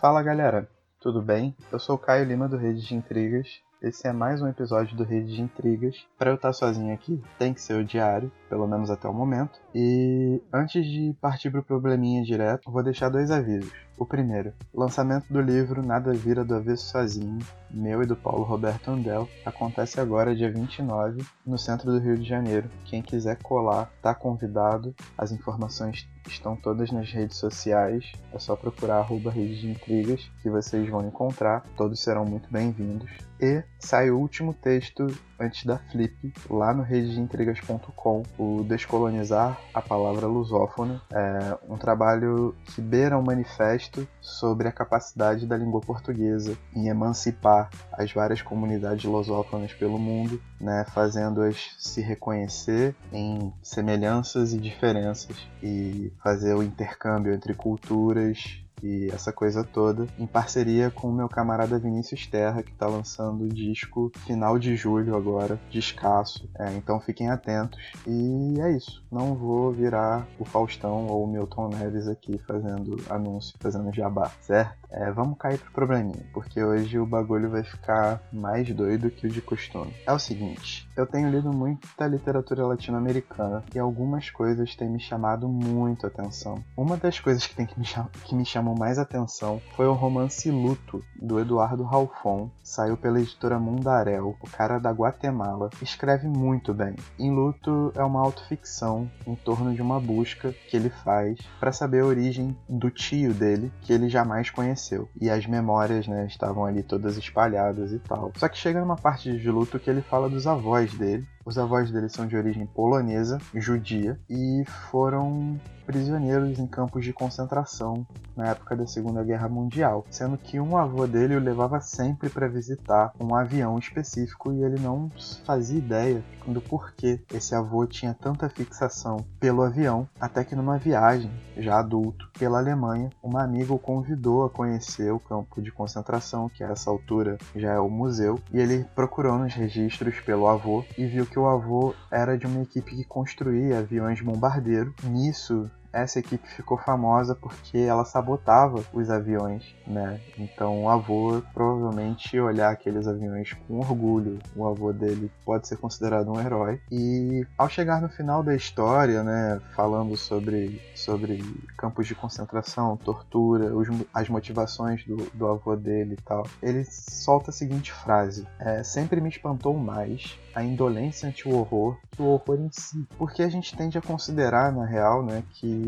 Fala galera, tudo bem? Eu sou o Caio Lima do Rede de Intrigas. Esse é mais um episódio do Rede de Intrigas. Para eu estar sozinho aqui, tem que ser o diário, pelo menos até o momento. E antes de partir pro probleminha direto, vou deixar dois avisos. O primeiro, lançamento do livro Nada Vira do Avesso Sozinho, meu e do Paulo Roberto Andel, acontece agora dia 29 no centro do Rio de Janeiro. Quem quiser colar, tá convidado. As informações estão todas nas redes sociais. É só procurar arroba Rede de Intrigas que vocês vão encontrar. Todos serão muito bem-vindos. E sai o último texto antes da Flip, lá no redeintrigas.com, o Descolonizar a Palavra Lusófona. É um trabalho que beira um manifesto sobre a capacidade da língua portuguesa em emancipar as várias comunidades lusófonas pelo mundo, né, fazendo-as se reconhecer em semelhanças e diferenças e fazer o intercâmbio entre culturas e essa coisa toda, em parceria com o meu camarada Vinícius Terra, que está lançando o disco final de julho agora, descasso. É, então fiquem atentos. E é isso. Não vou virar o Faustão ou o Milton Neves aqui fazendo anúncio, fazendo jabá, certo? É, vamos cair pro probleminha, porque hoje o bagulho vai ficar mais doido que o de costume. É o seguinte, eu tenho lido muita literatura latino-americana e algumas coisas têm me chamado muito a atenção. Uma das coisas que, tem que, me, que me chamou mais atenção foi o romance Luto, do Eduardo Ralfon. Saiu pela editora Mundarel, o cara da Guatemala. Escreve muito bem. Em Luto é uma autoficção em torno de uma busca que ele faz para saber a origem do tio dele, que ele jamais conheceu. E as memórias, né, estavam ali todas espalhadas e tal. Só que chega numa parte de luto que ele fala dos avós dele. Os avós dele são de origem polonesa, judia, e foram prisioneiros em campos de concentração na época da Segunda Guerra Mundial, sendo que um avô dele o levava sempre para visitar um avião específico e ele não fazia ideia do porquê esse avô tinha tanta fixação pelo avião, até que numa viagem, já adulto, pela Alemanha, uma amiga o convidou a conhecer o campo de concentração, que a essa altura já é o museu, e ele procurou nos registros pelo avô e viu que o avô era de uma equipe que construía aviões bombardeiro. Nisso, essa equipe ficou famosa porque ela sabotava os aviões, né? Então o avô provavelmente olhar aqueles aviões com orgulho. O avô dele pode ser considerado um herói. E ao chegar no final da história, né, falando sobre, sobre campos de concentração, tortura, os, as motivações do, do avô dele e tal, ele solta a seguinte frase: é, Sempre me espantou mais a indolência ante o horror que o horror em si. Porque a gente tende a considerar, na real, né, que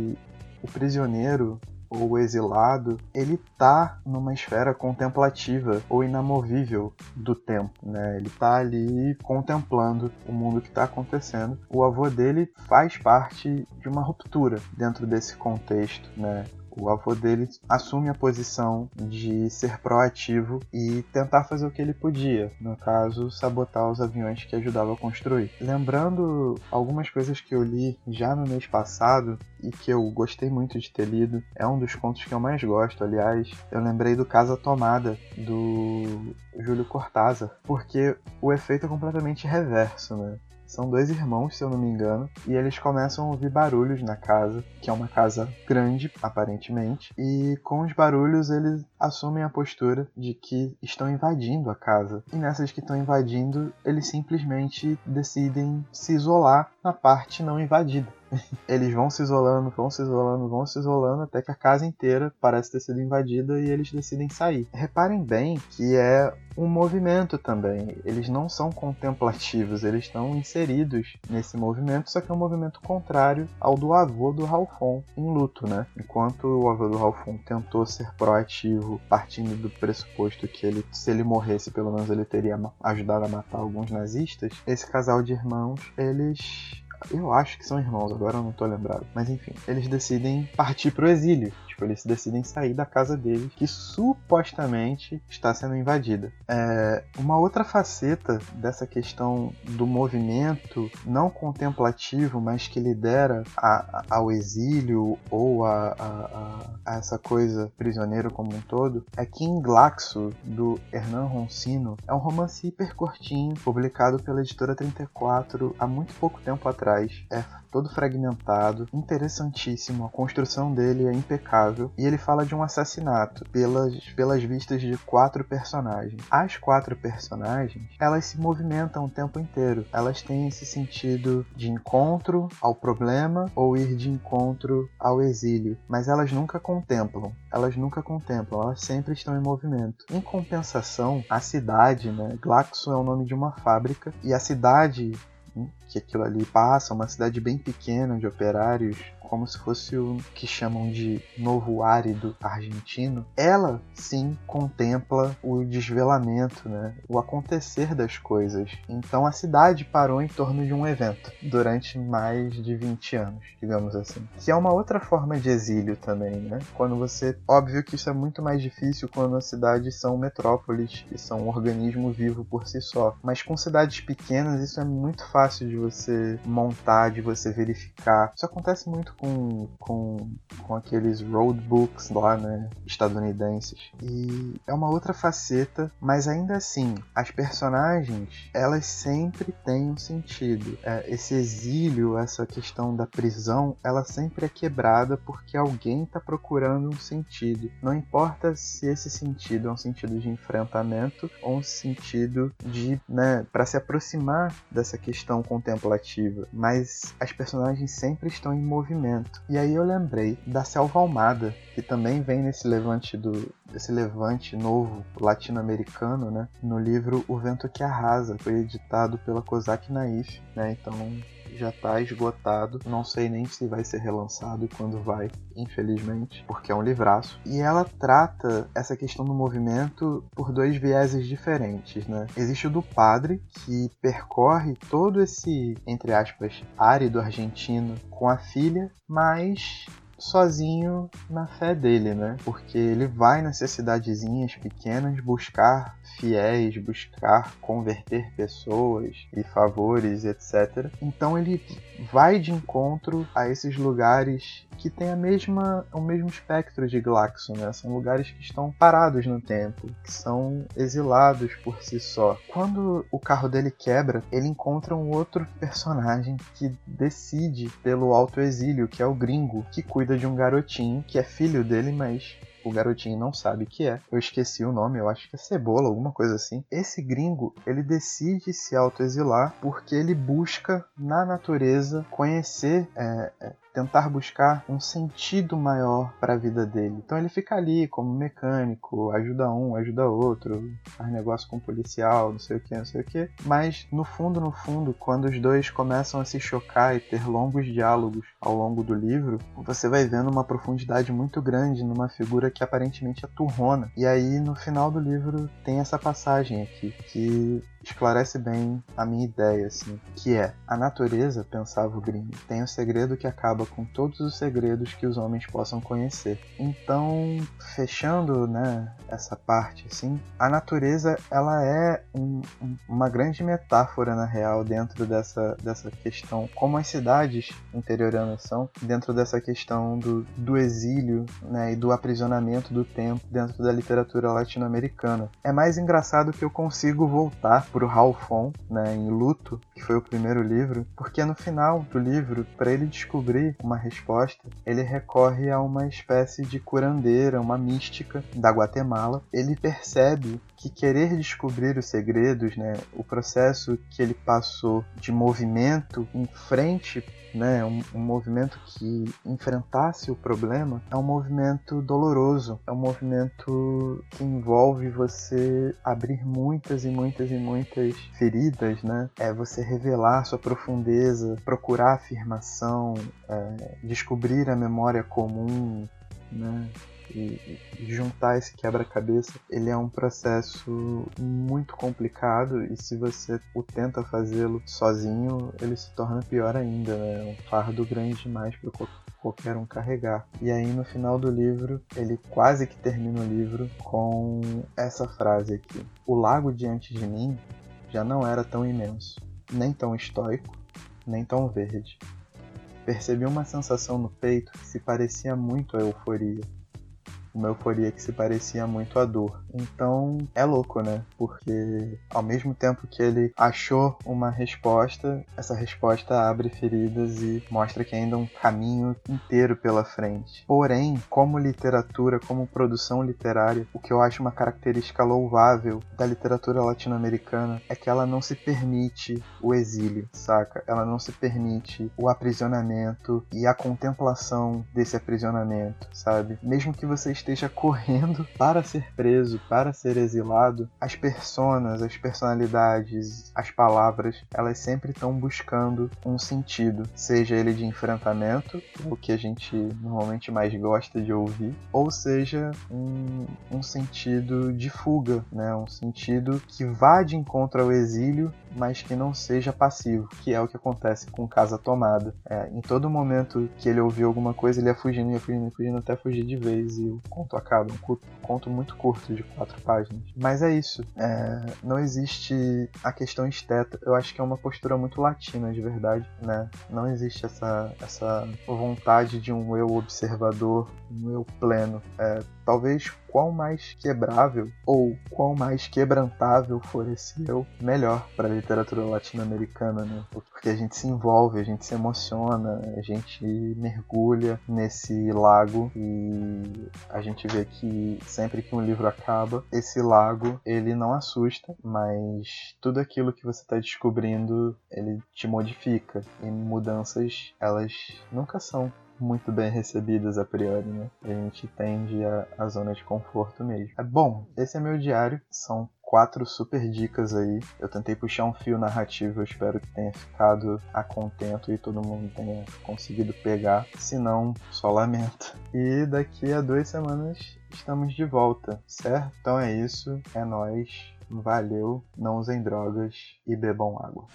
o prisioneiro ou o exilado, ele tá numa esfera contemplativa ou inamovível do tempo, né? Ele tá ali contemplando o mundo que está acontecendo. O avô dele faz parte de uma ruptura dentro desse contexto, né? O avô dele assume a posição de ser proativo e tentar fazer o que ele podia, no caso, sabotar os aviões que ajudava a construir. Lembrando algumas coisas que eu li já no mês passado e que eu gostei muito de ter lido, é um dos contos que eu mais gosto, aliás. Eu lembrei do Casa Tomada, do Júlio Cortázar, porque o efeito é completamente reverso, né? São dois irmãos, se eu não me engano, e eles começam a ouvir barulhos na casa, que é uma casa grande, aparentemente, e com os barulhos eles assumem a postura de que estão invadindo a casa. E nessas que estão invadindo, eles simplesmente decidem se isolar na parte não invadida. Eles vão se isolando, vão se isolando, vão se isolando, até que a casa inteira parece ter sido invadida e eles decidem sair. Reparem bem que é um movimento também. Eles não são contemplativos, eles estão inseridos nesse movimento, só que é um movimento contrário ao do avô do Ralfon em luto, né? Enquanto o avô do Ralfon tentou ser proativo, partindo do pressuposto que ele, se ele morresse, pelo menos ele teria ajudado a matar alguns nazistas, esse casal de irmãos, eles eu acho que são irmãos, agora eu não tô lembrado. Mas enfim, eles decidem partir pro exílio. Tipo, eles decidem sair da casa deles, que supostamente está sendo invadida. É, uma outra faceta dessa questão do movimento não contemplativo, mas que lidera a, a, ao exílio ou a, a, essa coisa prisioneiro como um todo, é que em Glaxo, do Hernan Roncino, é um romance hiper curtinho, publicado pela editora 34 há muito pouco tempo atrás. É todo fragmentado, interessantíssimo, a construção dele é impecável e ele fala de um assassinato pelas, pelas vistas de quatro personagens. As quatro personagens, elas se movimentam o tempo inteiro. Elas têm esse sentido de encontro ao problema ou ir de encontro ao exílio, mas elas nunca contemplam. Elas nunca contemplam, elas sempre estão em movimento. Em compensação, a cidade, né? Glaxo é o nome de uma fábrica e a cidade que aquilo ali passa, uma cidade bem pequena de operários como se fosse o que chamam de novo árido argentino, ela sim contempla o desvelamento, né? o acontecer das coisas. Então a cidade parou em torno de um evento durante mais de 20 anos, digamos assim. Que é uma outra forma de exílio também, né? Quando você. Óbvio que isso é muito mais difícil quando as cidades são metrópoles, que são um organismo vivo por si só. Mas com cidades pequenas isso é muito fácil de você montar, de você verificar. Isso acontece muito com, com, com aqueles roadbooks lá, né, estadunidenses. E é uma outra faceta, mas ainda assim, as personagens, elas sempre têm um sentido. É, esse exílio, essa questão da prisão, ela sempre é quebrada porque alguém está procurando um sentido. Não importa se esse sentido é um sentido de enfrentamento ou um sentido de, né, para se aproximar dessa questão contemplativa, mas as personagens sempre estão em movimento momento. E aí eu lembrei da Selva Almada, que também vem nesse levante do esse levante novo latino-americano, né? No livro O Vento que Arrasa, foi editado pela Kozak Naif, né? Então já está esgotado. Não sei nem se vai ser relançado e quando vai, infelizmente, porque é um livraço. E ela trata essa questão do movimento por dois vieses diferentes, né? Existe o do padre, que percorre todo esse, entre aspas, árido argentino com a filha, mas sozinho na fé dele, né? Porque ele vai nessas cidadezinhas pequenas buscar fiéis, buscar converter pessoas e favores, etc. Então ele vai de encontro a esses lugares que têm a mesma, o mesmo espectro de Glaxo, né? São lugares que estão parados no tempo, que são exilados por si só. Quando o carro dele quebra, ele encontra um outro personagem que decide pelo autoexílio, que é o gringo, que cuida de um garotinho que é filho dele, mas o garotinho não sabe que é. Eu esqueci o nome, eu acho que é Cebola, alguma coisa assim. Esse gringo, ele decide se autoexilar porque ele busca na natureza conhecer é, é, tentar buscar um sentido maior para a vida dele. Então ele fica ali como mecânico, ajuda um, ajuda outro, faz negócio com policial, não sei o que, não sei o que. Mas no fundo, no fundo, quando os dois começam a se chocar e ter longos diálogos ao longo do livro, você vai vendo uma profundidade muito grande numa figura que aparentemente é turrona. E aí no final do livro tem essa passagem aqui que esclarece bem a minha ideia, assim, que é a natureza, pensava o Grimm, tem um segredo que acaba com todos os segredos que os homens possam conhecer. Então, fechando, né, essa parte, assim, a natureza ela é um, um, uma grande metáfora na real dentro dessa, dessa questão, como as cidades interiorianas são dentro dessa questão do, do exílio, né, e do aprisionamento do tempo dentro da literatura latino-americana. É mais engraçado que eu consigo voltar pro Halfon, né, em Luto, que foi o primeiro livro, porque no final do livro, para ele descobrir uma resposta, ele recorre a uma espécie de curandeira, uma mística da Guatemala. Ele percebe que querer descobrir os segredos, né, o processo que ele passou de movimento em frente né, um, um, movimento que enfrentasse o problema, é um movimento doloroso, é um movimento que envolve você abrir muitas e muitas e muitas feridas, né? É você revelar sua profundeza, procurar afirmação, é, descobrir a memória comum, né? E, juntar esse quebra-cabeça, ele é um processo muito complicado e se você o tenta fazê-lo sozinho, ele se torna pior ainda, né? É um fardo grande demais para qualquer um carregar. E aí no final do livro, ele quase que termina o livro com essa frase aqui: O lago diante de mim já não era tão imenso, nem tão estoico, nem tão verde. Percebi uma sensação no peito que se parecia muito à euforia uma euforia que se parecia muito à dor. Então é louco, né? Porque ao mesmo tempo que ele achou uma resposta, essa resposta abre feridas e mostra que ainda um caminho inteiro pela frente. Porém, como literatura, como produção literária, o que eu acho uma característica louvável da literatura latino-americana é que ela não se permite o exílio, saca? Ela não se permite o aprisionamento e a contemplação desse aprisionamento, sabe? Mesmo que você esteja correndo para ser preso, para ser exilado, as personas, as personalidades, as palavras, elas sempre estão buscando um sentido, seja ele de enfrentamento, o que a gente normalmente mais gosta de ouvir, ou seja um, um sentido de fuga, né? Um sentido que vá de encontro ao exílio, mas que não seja passivo, que é o que acontece com Casa Tomada. É, em todo momento que ele ouviu alguma coisa, ele ia fugindo, ia fugindo, ia fugindo até fugir de vez e conto acaba. Um conto muito curto de quatro páginas. Mas é isso. É, não existe a questão esteta. Eu acho que é uma postura muito latina, de verdade, né? Não existe essa, essa vontade de um eu observador, um eu pleno. É, talvez qual mais quebrável ou qual mais quebrantável for esse eu, melhor para a literatura latino-americana, né? Porque a gente se envolve, a gente se emociona, a gente mergulha nesse lago e a gente vê que sempre que um livro acaba, esse lago ele não assusta, mas tudo aquilo que você está descobrindo ele te modifica e mudanças elas nunca são muito bem recebidas a priori, né? A gente tende a, a zona de conforto mesmo. É bom, esse é meu diário, são quatro super dicas aí. Eu tentei puxar um fio narrativo, eu espero que tenha ficado a contento e todo mundo tenha conseguido pegar. Se não, só lamento. E daqui a duas semanas estamos de volta, certo? Então é isso, é nós. Valeu, não usem drogas e bebam água.